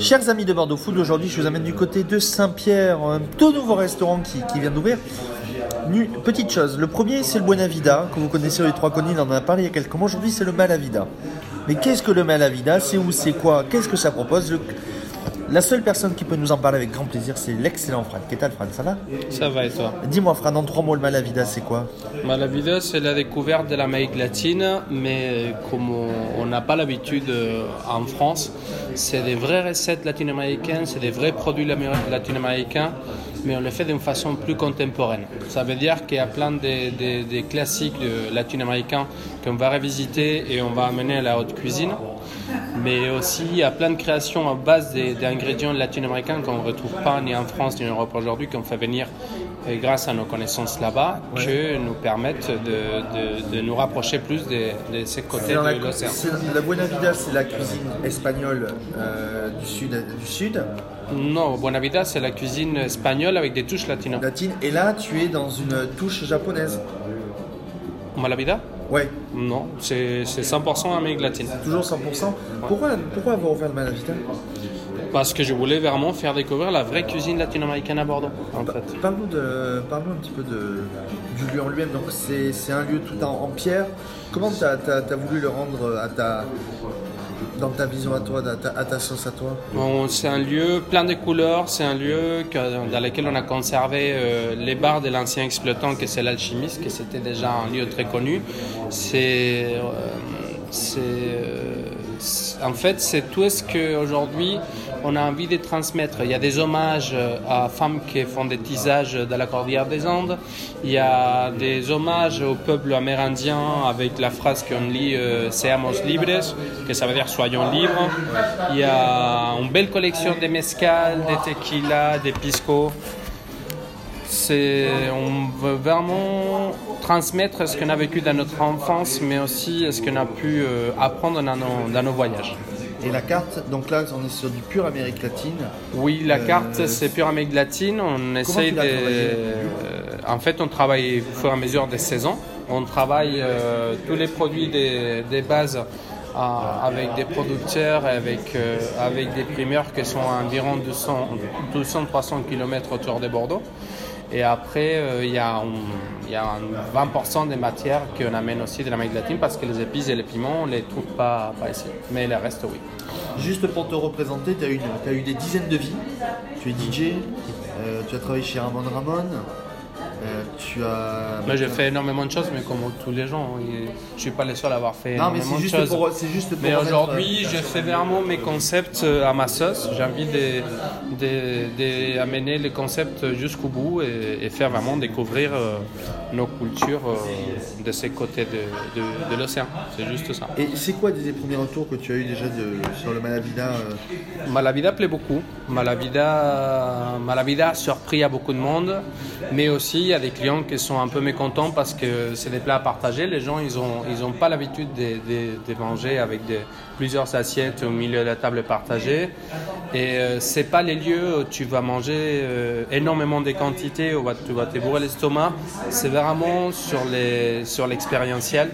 Chers amis de Bordeaux Food, aujourd'hui je vous amène du côté de Saint-Pierre, un tout nouveau restaurant qui, vient d'ouvrir. Petite chose, le premier c'est le Buena Vida, que vous connaissez les trois collines, on en a parlé il y a quelques mois. Aujourd'hui c'est le Malavida. Mais qu'est-ce que le Malavida? C'est où? C'est quoi? Qu'est-ce que ça propose? La seule personne qui peut nous en parler avec grand plaisir, c'est l'excellent Fran. Qu'est-ce que Fran? Ça va? Ça va et toi? Dis-moi Fran, en trois mots, le Malavida c'est quoi? Malavida, c'est la découverte de l'Amérique latine, mais comme on n'a pas l'habitude euh, en France, c'est des vraies recettes latino-américaines, c'est des vrais produits latino-américains, mais on les fait d'une façon plus contemporaine. Ça veut dire qu'il y a plein de, de- de classiques latino-américains qu'on va revisiter et on va amener à la haute cuisine. Mais aussi, a plein de créations à base d'ingrédients latino-américains qu'on ne retrouve pas ni en France ni en Europe aujourd'hui, qu'on fait venir euh, grâce à nos connaissances là-bas, que nous permettent de, de- de nous rapprocher plus de, de ces côtés de l'océan. la Buena Vida, c'est la cuisine espagnole euh, du sud, du sud, Non, Buenavida, c'est la cuisine espagnole avec des touches latino. latine. Et là, tu es dans une touche japonaise. Malavida Ouais, Non, c'est c'est 100% Amérique latine. toujours 100%. Pourquoi, pourquoi avoir ouvert le Malavita Parce que je voulais vraiment faire découvrir la vraie cuisine latino-américaine à Bordeaux, en fait. Parle-nous de, parle-nous un petit peu de, du lieu en lui-même. Donc c'est, un lieu tout en, en pierre. Comment tu as, voulu le rendre à ta, dans ta vision à toi, à ta, à sauce à toi c'est un lieu plein de couleurs, c'est un lieu dans lequel on a conservé euh, les bars de l'ancien exploitant que c'est l'alchimiste, que c'était déjà un lieu très connu. C'est, euh, euh, en fait, c'est tout ce qu'aujourd'hui on a envie de transmettre. Il y a des hommages euh, à femmes qui font des tisages dans la cordillère des Andes. Il y a des hommages au peuple amérindien avec la phrase qu'on lit euh, Seamos libres, que ça veut dire soyons libres. Il y a une belle collection de mezcal, de tequila, de pisco. C'est, on veut vraiment transmettre ce qu'on a vécu dans notre enfance, mais aussi ce qu'on a pu euh, apprendre dans nos, dans nos voyages. Et la carte, donc là on est sur du pur Amérique latine. Oui, la Euh, carte, c'est pure Amérique latine. On essaye de. En fait, on travaille au fur et à mesure des saisons. On travaille euh, tous les produits des, des bases avec des producteurs avec, euh, avec des primeurs qui sont à environ 200-300 km autour de Bordeaux. Et après, euh, il y a, y a un 20% des matières qu'on amène aussi de l'Amérique latine parce que les épices et les piments, on ne les trouve pas, pas ici. Mais le reste, oui. Juste pour te représenter, tu as, eu des dizaines de vies. Tu es DJ, euh, tu as travaillé chez Ramon Ramon, euh, tu as. Moi, j'ai fait énormément de choses, mais comme tous les gens, et je suis pas le seul à avoir fait Non, mais c'est juste, choses. pour, c'est juste pour. Mais aujourd'hui, euh, je fais vraiment mes concepts euh, à ma sauce. J'ai envie de, de- de amener les concepts jusqu'au bout et, et faire vraiment découvrir nos cultures de ces côtés de, de- l'océan. C'est juste ça. Et c'est quoi des, premiers retours que tu as eu déjà de, sur le Malavida Malavida plaît beaucoup. Malavida, Malavida a surpris à beaucoup de monde, mais aussi y a des clients qui sont un peu mécontents parce que c'est des plats à partager. Les gens, ils n'ont ils ont pas l'habitude de, de- de manger avec des- plusieurs assiettes au milieu de la table partagée. Et euh, c'est pas les lieux où tu vas manger euh, énormément de quantités, où tu vas te bourrer l'estomac. C'est vraiment sur les sur l'expérientiel.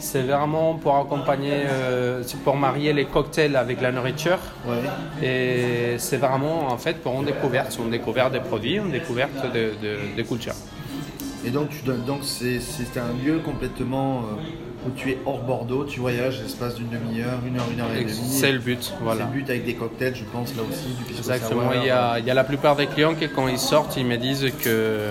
C'est vraiment pour accompagner, euh, pour marier les cocktails avec la nourriture. Ouais. Et c'est vraiment en fait pour une découverte, une découverte des produits, une découverte de, de, de culture. Et donc, tu donnes, donc c'est, c'est un lieu complètement euh, où tu es hors Bordeaux, tu voyages l'espace d'une demi-heure, une heure, une heure et demie. C'est le but, C'est voilà. le but avec des cocktails, je pense, là aussi, du pisco Exactement. Il y, a, il y a la plupart des clients qui, quand ils sortent, ils me disent que,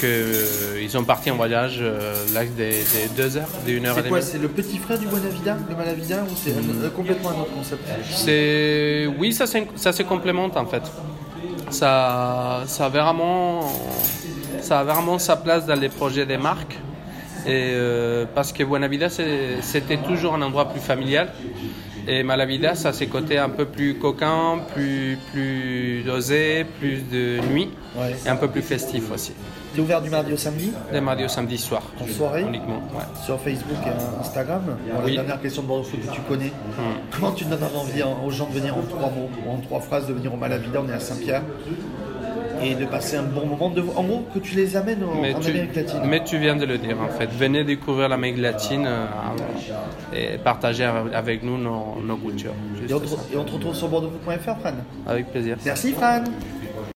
que ils sont partis en voyage euh, là, des, des deux heures, des une heure et C'est quoi demie. C'est le petit frère du Buenavida, le Malavida, ou c'est un- euh, complètement un autre concept? C'est oui, ça, ça se complémente en fait. Ça, ça a vraiment, ça a vraiment sa place dans les projets des marques. Et euh, parce que Buenavida c'était toujours un endroit plus familial. Et Malavida, ça a ses côtés un peu plus coquins, plus, plus osé, plus de nuit Ouais. et un peu plus festif aussi. T'es ouvert du mardi au samedi, Des mardi au samedi soir. en soirée, Uniquement, ouais. sur Facebook et Instagram. Bon, Oui. La dernière question de Bordeaux Foot que tu connais. Comment tu donnes envie en- aux gens de venir en trois mots, ou en trois phrases, de venir au Malavida On est à Saint-Pierre. Et de passer un bon moment. De... En gros, que tu les amènes en, Mais en tu, Amérique latine. mais tu viens de le dire en fait. Venez découvrir l'Amérique latine euh, et partager avec nous nos, nos cultures. Juste Et on, te, ça. et on te retrouve sur bordeauxfoot.fr, Fran. Avec plaisir. Merci, Fran.